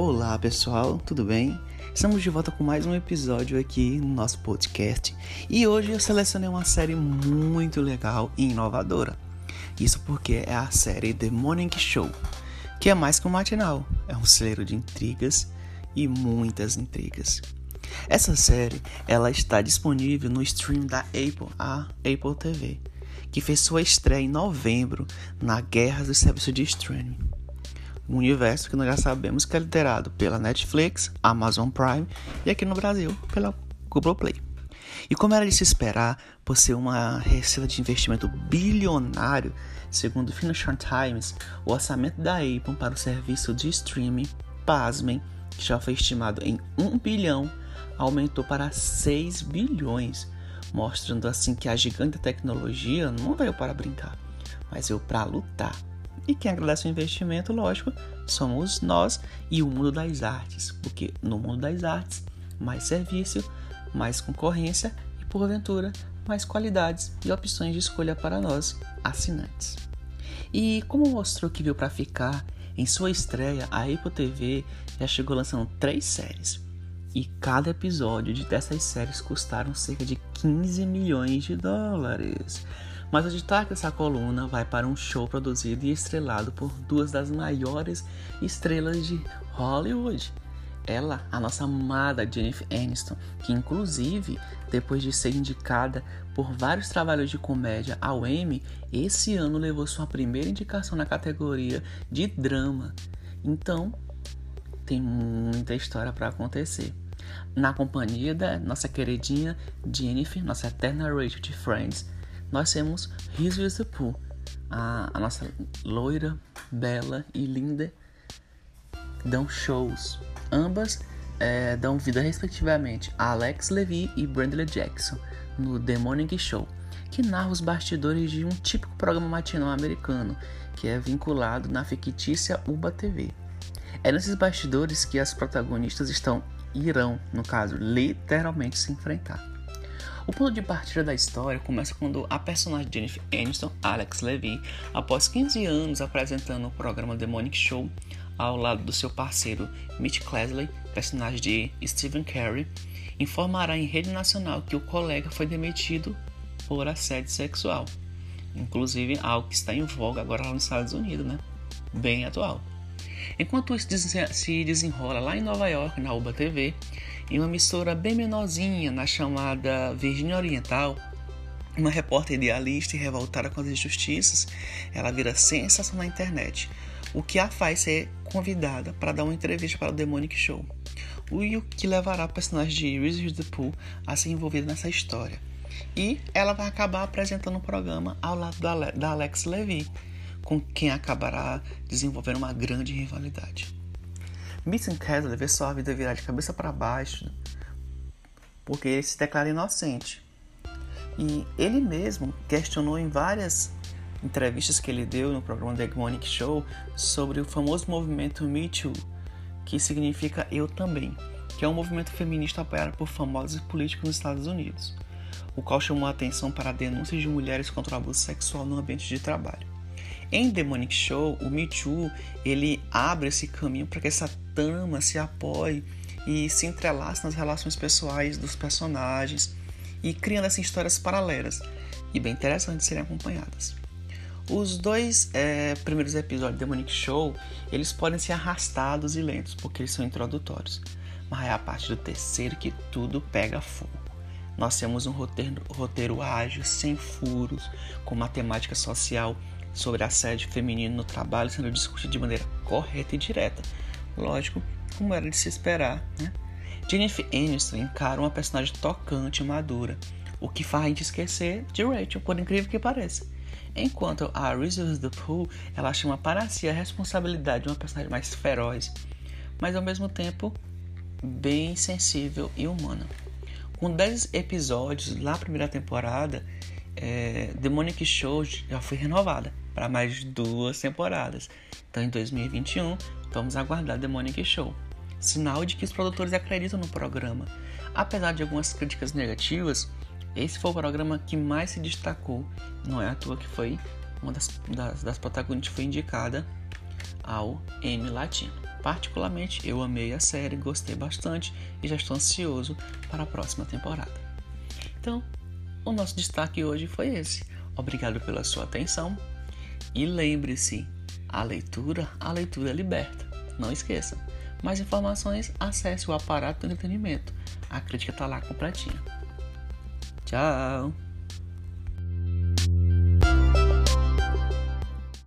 Olá pessoal, tudo bem? Estamos de volta com mais um episódio aqui no nosso podcast e hoje eu selecionei uma série muito legal e inovadora. Isso porque é a série The Morning Show, que é mais que um matinal, é um celeiro de intrigas e muitas intrigas. Essa série ela está disponível no stream da Apple, a Apple TV, que fez sua estreia em novembro na guerra dos serviços de streaming um universo que nós já sabemos que é liderado pela Netflix, Amazon Prime e aqui no Brasil pela Google Play. E como era de se esperar, por ser uma receita de investimento bilionário, segundo o Financial Times, o orçamento da Apple para o serviço de streaming, pasmem, que já foi estimado em 1 bilhão, aumentou para 6 bilhões, mostrando assim que a gigante tecnologia não veio para brincar, mas veio para lutar e quem agradece o investimento, lógico, somos nós e o mundo das artes, porque no mundo das artes, mais serviço, mais concorrência e, porventura, mais qualidades e opções de escolha para nós, assinantes. E como mostrou que veio para ficar, em sua estreia, a Apple TV já chegou lançando três séries. E cada episódio de dessas séries custaram cerca de 15 milhões de dólares. Mas o destaque dessa coluna vai para um show produzido e estrelado por duas das maiores estrelas de Hollywood. Ela, a nossa amada Jennifer Aniston, que inclusive, depois de ser indicada por vários trabalhos de comédia ao Emmy, esse ano levou sua primeira indicação na categoria de drama. Então, tem muita história para acontecer. Na companhia da nossa queridinha Jennifer, nossa eterna Rachel de Friends, nós temos Reese Witherspoon, a, a nossa loira, bela e linda, dão shows. Ambas é, dão vida respectivamente a Alex Levy e Brandley Jackson no The Morning Show, que narra os bastidores de um típico programa matinal americano que é vinculado na fictícia Uba TV. É nesses bastidores que as protagonistas estão irão, no caso, literalmente se enfrentar. O ponto de partida da história começa quando a personagem Jennifer Aniston, Alex Levy, após 15 anos apresentando o programa The Morning Show ao lado do seu parceiro Mitch Clesley, personagem de Stephen Carey, informará em rede nacional que o colega foi demitido por assédio sexual. Inclusive algo que está em voga agora lá nos Estados Unidos, né? Bem atual. Enquanto isso se desenrola lá em Nova York, na UBA TV, em uma emissora bem menorzinha, na chamada Virgínia Oriental, uma repórter idealista e revoltada com as injustiças, ela vira sensação na internet, o que a faz ser convidada para dar uma entrevista para o Demonic Show. O que levará a personagem de Reese Witherspoon a ser envolvida nessa história. E ela vai acabar apresentando o um programa ao lado da Alex Levy, com quem acabará desenvolvendo uma grande rivalidade. Vincent Kessler vê sua vida virar de cabeça para baixo porque ele se declara inocente. E ele mesmo questionou em várias entrevistas que ele deu no programa The Egmonic Show sobre o famoso movimento Me Too, que significa Eu Também, que é um movimento feminista apoiado por famosos políticos nos Estados Unidos, o qual chamou a atenção para denúncias de mulheres contra o abuso sexual no ambiente de trabalho. Em Demonic Show, o Me Too, ele abre esse caminho para que essa trama se apoie e se entrelace nas relações pessoais dos personagens e criando essas histórias paralelas e bem interessantes serem acompanhadas. Os dois é, primeiros episódios de Demonic Show, eles podem ser arrastados e lentos, porque eles são introdutórios. Mas é a parte do terceiro que tudo pega fogo. Nós temos um roteiro, roteiro ágil, sem furos, com matemática social sobre assédio feminino no trabalho sendo discutido de maneira correta e direta. Lógico, como era de se esperar, né? Jennifer Aniston encara uma personagem tocante e madura, o que faz a gente esquecer de Rachel, por incrível que pareça. Enquanto a Reese Witherspoon, ela chama para si a responsabilidade de uma personagem mais feroz, mas ao mesmo tempo bem sensível e humana. Com 10 episódios lá na primeira temporada, é, Demonic Show já foi renovada para mais duas temporadas. Então, em 2021, vamos aguardar Demonic Show. Sinal de que os produtores acreditam no programa. Apesar de algumas críticas negativas, esse foi o programa que mais se destacou. Não é à toa que foi uma das, das, das protagonistas foi indicada ao Emmy Latino. Particularmente, eu amei a série, gostei bastante e já estou ansioso para a próxima temporada. Então, o nosso destaque hoje foi esse. Obrigado pela sua atenção e lembre-se, a leitura, a leitura liberta. Não esqueça. Mais informações, acesse o aparato do entretenimento. A crítica está lá completinha. Tchau!